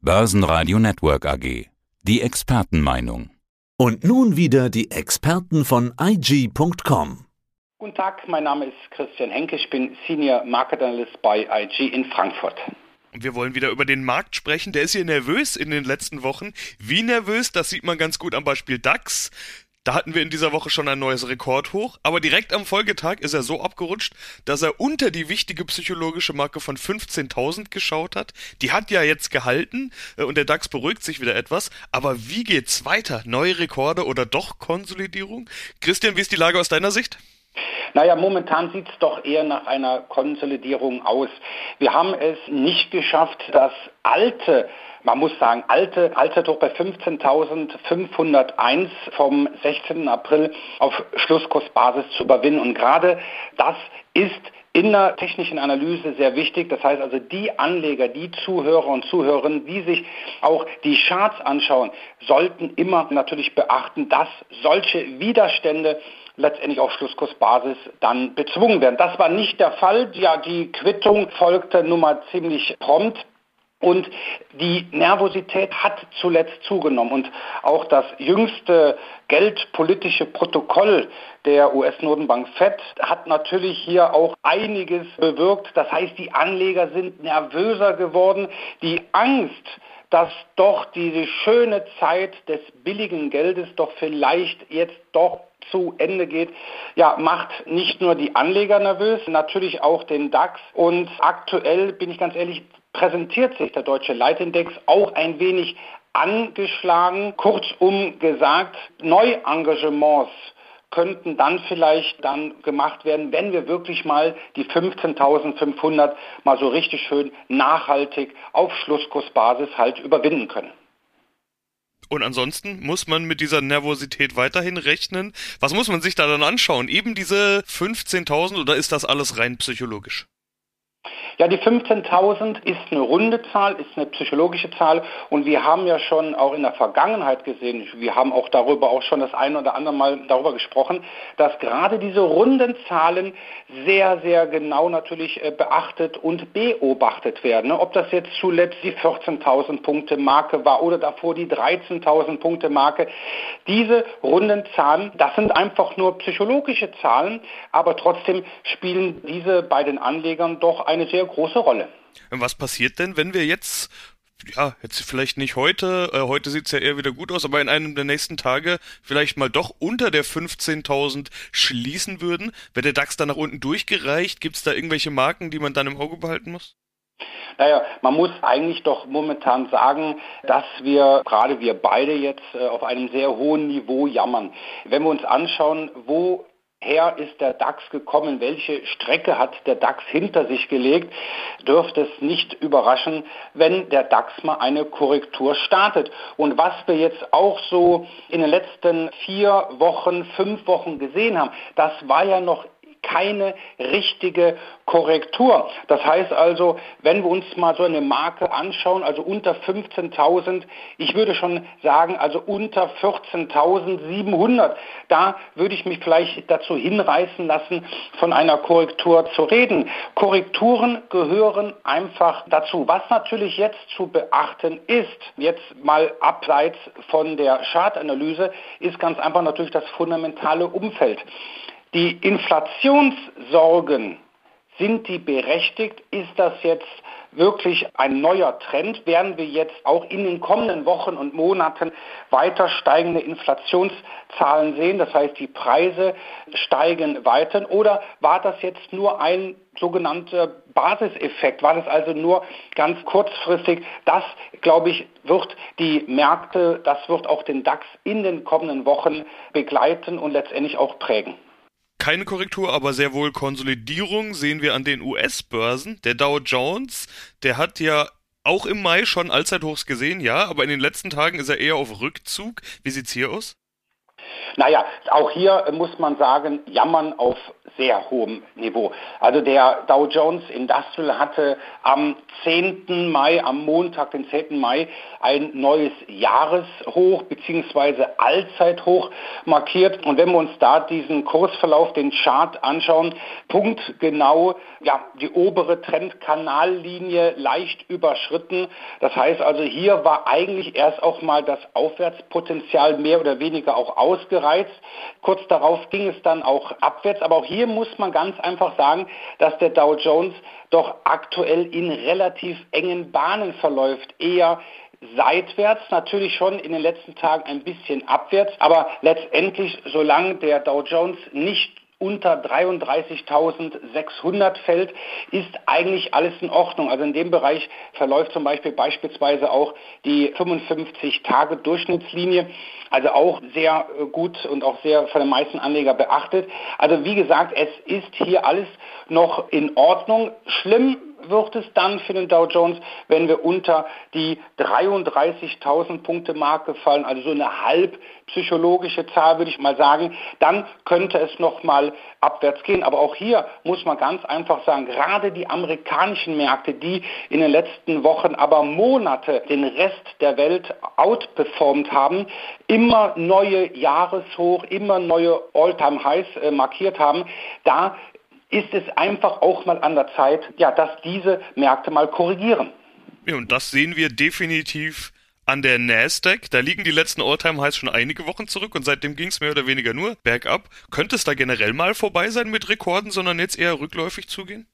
Börsenradio Network AG. Die Expertenmeinung. Und nun wieder die Experten von IG.com. Guten Tag, mein Name ist Christian Henke, ich bin Senior Market Analyst bei IG in Frankfurt. Und wir wollen wieder über den Markt sprechen. Der ist hier nervös in den letzten Wochen. Wie nervös, das sieht man ganz gut am Beispiel DAX. Da hatten wir in dieser Woche schon ein neues Rekordhoch, aber direkt am Folgetag ist er so abgerutscht, dass er unter die wichtige psychologische Marke von 15.000 geschaut hat. Die hat ja jetzt gehalten äh, und der DAX beruhigt sich wieder etwas. Aber wie geht's weiter? Neue Rekorde oder doch Konsolidierung? Christian, wie ist die Lage aus deiner Sicht? Naja, momentan sieht es doch eher nach einer Konsolidierung aus. Wir haben es nicht geschafft, das alte man muss sagen, alte Allzeithoch bei 15.501 vom 16. April auf Schlusskursbasis zu überwinden. Und gerade das ist in der technischen Analyse sehr wichtig. Das heißt also, die Anleger, die Zuhörer und Zuhörerinnen, die sich auch die Charts anschauen, sollten immer natürlich beachten, dass solche Widerstände letztendlich auf Schlusskursbasis dann bezwungen werden. Das war nicht der Fall. Ja, die Quittung folgte nun mal ziemlich prompt. Und die Nervosität hat zuletzt zugenommen. Und auch das jüngste geldpolitische Protokoll der US-Notenbank Fed hat natürlich hier auch einiges bewirkt. Das heißt, die Anleger sind nervöser geworden. Die Angst, dass doch diese schöne Zeit des billigen Geldes doch vielleicht jetzt doch zu Ende geht, ja, macht nicht nur die Anleger nervös, natürlich auch den DAX. Und aktuell, bin ich ganz ehrlich, präsentiert sich der deutsche Leitindex auch ein wenig angeschlagen. Kurzum gesagt, Neuengagements könnten dann vielleicht dann gemacht werden, wenn wir wirklich mal die 15.500 mal so richtig schön nachhaltig auf Schlusskursbasis halt überwinden können. Und ansonsten muss man mit dieser Nervosität weiterhin rechnen. Was muss man sich da dann anschauen? Eben diese 15.000 oder ist das alles rein psychologisch? Ja, die 15.000 ist eine runde Zahl, ist eine psychologische Zahl und wir haben ja schon auch in der Vergangenheit gesehen, wir haben auch darüber auch schon das ein oder andere Mal darüber gesprochen, dass gerade diese runden Zahlen sehr, sehr genau natürlich äh, beachtet und beobachtet werden. Ob das jetzt zuletzt die 14.000 Punkte Marke war oder davor die 13.000 Punkte Marke. Diese runden Zahlen, das sind einfach nur psychologische Zahlen, aber trotzdem spielen diese bei den Anlegern doch eine sehr große Rolle. Was passiert denn, wenn wir jetzt ja, jetzt vielleicht nicht heute, äh, heute sieht's ja eher wieder gut aus, aber in einem der nächsten Tage vielleicht mal doch unter der 15.000 schließen würden. Wird der DAX dann nach unten durchgereicht? Gibt's da irgendwelche Marken, die man dann im Auge behalten muss? Naja, man muss eigentlich doch momentan sagen, dass wir, gerade wir beide jetzt, äh, auf einem sehr hohen Niveau jammern. Wenn wir uns anschauen, wo her ist der DAX gekommen, welche Strecke hat der DAX hinter sich gelegt, dürfte es nicht überraschen, wenn der DAX mal eine Korrektur startet. Und was wir jetzt auch so in den letzten vier Wochen, fünf Wochen gesehen haben, das war ja noch keine richtige Korrektur. Das heißt also, wenn wir uns mal so eine Marke anschauen, also unter 15.000, ich würde schon sagen, also unter 14.700, da würde ich mich vielleicht dazu hinreißen lassen, von einer Korrektur zu reden. Korrekturen gehören einfach dazu. Was natürlich jetzt zu beachten ist, jetzt mal abseits von der Chartanalyse, ist ganz einfach natürlich das fundamentale Umfeld. Die Inflationssorgen, sind die berechtigt? Ist das jetzt wirklich ein neuer Trend? Werden wir jetzt auch in den kommenden Wochen und Monaten weiter steigende Inflationszahlen sehen? Das heißt, die Preise steigen weiter. Oder war das jetzt nur ein sogenannter Basiseffekt? War das also nur ganz kurzfristig? Das, glaube ich, wird die Märkte, das wird auch den DAX in den kommenden Wochen begleiten und letztendlich auch prägen keine Korrektur, aber sehr wohl Konsolidierung sehen wir an den US-Börsen. Der Dow Jones, der hat ja auch im Mai schon Allzeithochs gesehen, ja, aber in den letzten Tagen ist er eher auf Rückzug. Wie sieht's hier aus? Naja, auch hier muss man sagen, jammern auf sehr hohem Niveau. Also der Dow Jones Industrial hatte am 10. Mai, am Montag, den 10. Mai, ein neues Jahreshoch bzw. Allzeithoch markiert. Und wenn wir uns da diesen Kursverlauf, den Chart anschauen, punktgenau ja, die obere Trendkanallinie leicht überschritten. Das heißt also, hier war eigentlich erst auch mal das Aufwärtspotenzial mehr oder weniger auch ausgereizt. Kurz darauf ging es dann auch abwärts. Aber auch hier muss man ganz einfach sagen, dass der Dow Jones doch aktuell in relativ engen Bahnen verläuft. Eher seitwärts, natürlich schon in den letzten Tagen ein bisschen abwärts, aber letztendlich, solange der Dow Jones nicht unter 33.600 fällt, ist eigentlich alles in Ordnung. Also in dem Bereich verläuft zum Beispiel beispielsweise auch die 55-Tage-Durchschnittslinie, also auch sehr äh, gut und auch sehr von den meisten Anleger beachtet. Also wie gesagt, es ist hier alles noch in Ordnung. Schlimm wird es dann für den Dow Jones, wenn wir unter die 33.000 Punkte Marke fallen, also so eine halb psychologische Zahl würde ich mal sagen, dann könnte es nochmal abwärts gehen. Aber auch hier muss man ganz einfach sagen, gerade die amerikanischen Märkte, die in den letzten Wochen, aber Monate den Rest der Welt outperformt haben, immer neue Jahreshoch, immer neue All-Time-Highs äh, markiert haben, da ist es einfach auch mal an der Zeit, ja, dass diese Märkte mal korrigieren. Ja, und das sehen wir definitiv an der Nasdaq. Da liegen die letzten All-Time-Highs schon einige Wochen zurück und seitdem ging es mehr oder weniger nur bergab. Könnte es da generell mal vorbei sein mit Rekorden, sondern jetzt eher rückläufig zugehen?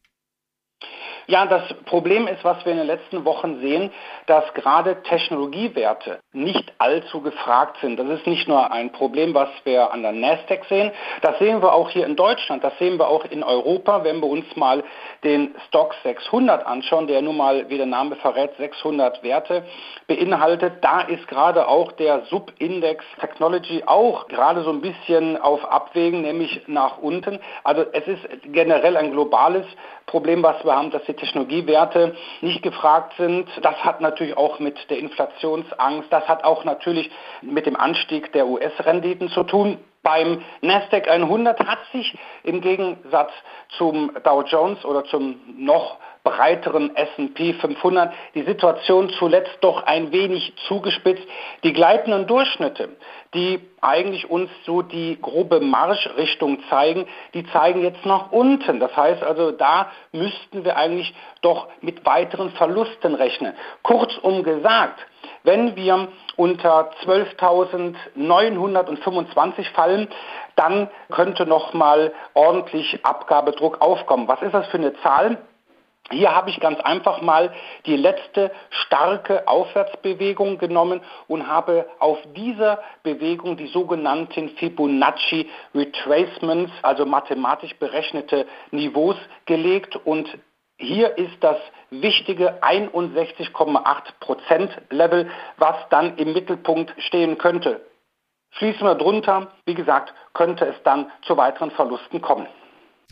Ja, das Problem ist, was wir in den letzten Wochen sehen, dass gerade Technologiewerte nicht allzu gefragt sind. Das ist nicht nur ein Problem, was wir an der Nasdaq sehen, das sehen wir auch hier in Deutschland, das sehen wir auch in Europa, wenn wir uns mal den Stock 600 anschauen, der nun mal, wie der Name verrät, 600 Werte beinhaltet. Da ist gerade auch der Subindex Technology auch gerade so ein bisschen auf Abwägen, nämlich nach unten. Also es ist generell ein globales Problem, was wir haben, dass die Technologiewerte nicht gefragt sind. Das hat natürlich auch mit der Inflationsangst, das hat auch natürlich mit dem Anstieg der US-Renditen zu tun. Beim Nasdaq 100 hat sich im Gegensatz zum Dow Jones oder zum noch breiteren S&P 500 die Situation zuletzt doch ein wenig zugespitzt. Die gleitenden Durchschnitte, die eigentlich uns so die grobe Marschrichtung zeigen, die zeigen jetzt nach unten. Das heißt also, da müssten wir eigentlich doch mit weiteren Verlusten rechnen. Kurzum gesagt, wenn wir unter 12.925 fallen, dann könnte noch mal ordentlich Abgabedruck aufkommen. Was ist das für eine Zahl? Hier habe ich ganz einfach mal die letzte starke Aufwärtsbewegung genommen und habe auf dieser Bewegung die sogenannten Fibonacci Retracements, also mathematisch berechnete Niveaus gelegt. Und hier ist das wichtige 61,8 Prozent Level, was dann im Mittelpunkt stehen könnte. Schließen wir drunter, wie gesagt, könnte es dann zu weiteren Verlusten kommen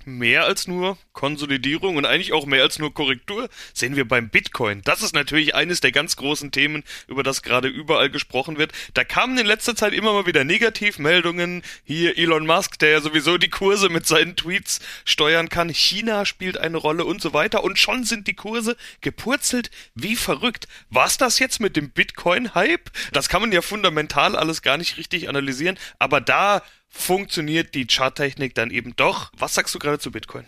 mehr als nur Konsolidierung und eigentlich auch mehr als nur Korrektur sehen wir beim Bitcoin. Das ist natürlich eines der ganz großen Themen, über das gerade überall gesprochen wird. Da kamen in letzter Zeit immer mal wieder Negativmeldungen. Hier Elon Musk, der ja sowieso die Kurse mit seinen Tweets steuern kann. China spielt eine Rolle und so weiter. Und schon sind die Kurse gepurzelt wie verrückt. Was das jetzt mit dem Bitcoin-Hype? Das kann man ja fundamental alles gar nicht richtig analysieren. Aber da funktioniert die Charttechnik dann eben doch. Was sagst du gerade zu Bitcoin?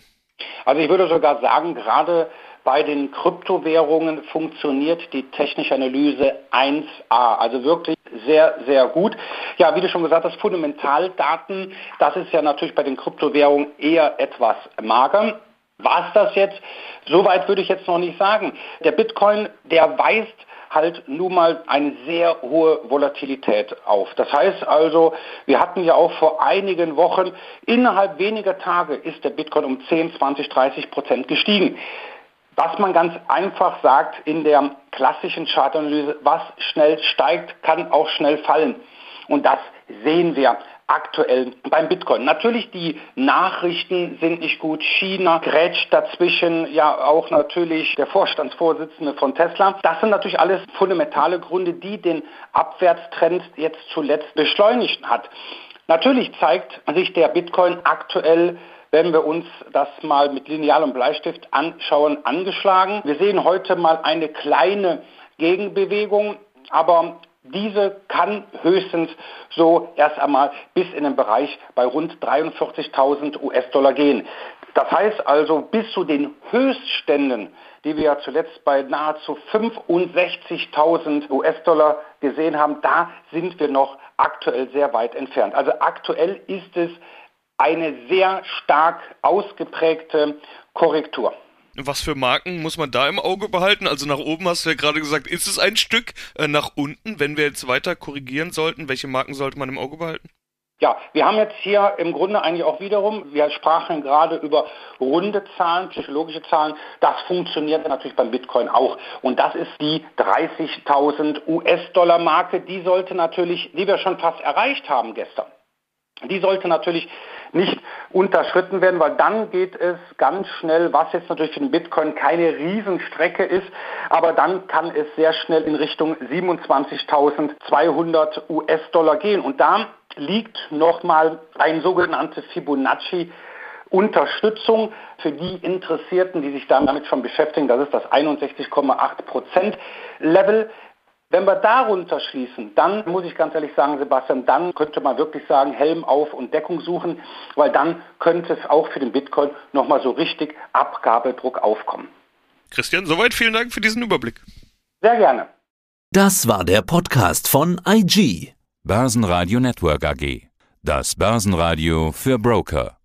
Also ich würde sogar sagen, gerade bei den Kryptowährungen funktioniert die technische Analyse 1a, also wirklich sehr, sehr gut. Ja, wie du schon gesagt hast, Fundamentaldaten, das ist ja natürlich bei den Kryptowährungen eher etwas mager. War es das jetzt? Soweit würde ich jetzt noch nicht sagen. Der Bitcoin, der weist halt nun mal eine sehr hohe Volatilität auf. Das heißt also, wir hatten ja auch vor einigen Wochen, innerhalb weniger Tage ist der Bitcoin um 10, 20, 30 Prozent gestiegen. Was man ganz einfach sagt in der klassischen Chartanalyse, was schnell steigt, kann auch schnell fallen. Und das sehen wir aktuell beim Bitcoin. Natürlich die Nachrichten sind nicht gut. China grätscht dazwischen, ja auch natürlich der Vorstandsvorsitzende von Tesla. Das sind natürlich alles fundamentale Gründe, die den Abwärtstrend jetzt zuletzt beschleunigt hat. Natürlich zeigt sich der Bitcoin aktuell wenn wir uns das mal mit Lineal und Bleistift anschauen, angeschlagen. Wir sehen heute mal eine kleine Gegenbewegung, aber diese kann höchstens so erst einmal bis in den Bereich bei rund 43.000 US-Dollar gehen. Das heißt also bis zu den Höchstständen, die wir ja zuletzt bei nahezu 65.000 US-Dollar gesehen haben, da sind wir noch aktuell sehr weit entfernt. Also aktuell ist es eine sehr stark ausgeprägte Korrektur. Was für Marken muss man da im Auge behalten? Also nach oben hast du ja gerade gesagt, ist es ein Stück. Äh, nach unten, wenn wir jetzt weiter korrigieren sollten, welche Marken sollte man im Auge behalten? Ja, wir haben jetzt hier im Grunde eigentlich auch wiederum, wir sprachen gerade über runde Zahlen, psychologische Zahlen. Das funktioniert natürlich beim Bitcoin auch. Und das ist die 30.000 US-Dollar Marke. Die sollte natürlich, die wir schon fast erreicht haben gestern. Die sollte natürlich nicht unterschritten werden, weil dann geht es ganz schnell, was jetzt natürlich für den Bitcoin keine Riesenstrecke ist, aber dann kann es sehr schnell in Richtung 27.200 US-Dollar gehen. Und da liegt nochmal ein sogenannte Fibonacci Unterstützung für die Interessierten, die sich damit schon beschäftigen. Das ist das 61,8 Prozent Level. Wenn wir darunter schließen, dann muss ich ganz ehrlich sagen, Sebastian, dann könnte man wirklich sagen, Helm auf und Deckung suchen, weil dann könnte es auch für den Bitcoin nochmal so richtig Abgabedruck aufkommen. Christian, soweit vielen Dank für diesen Überblick. Sehr gerne. Das war der Podcast von IG. Börsenradio Network AG. Das Börsenradio für Broker.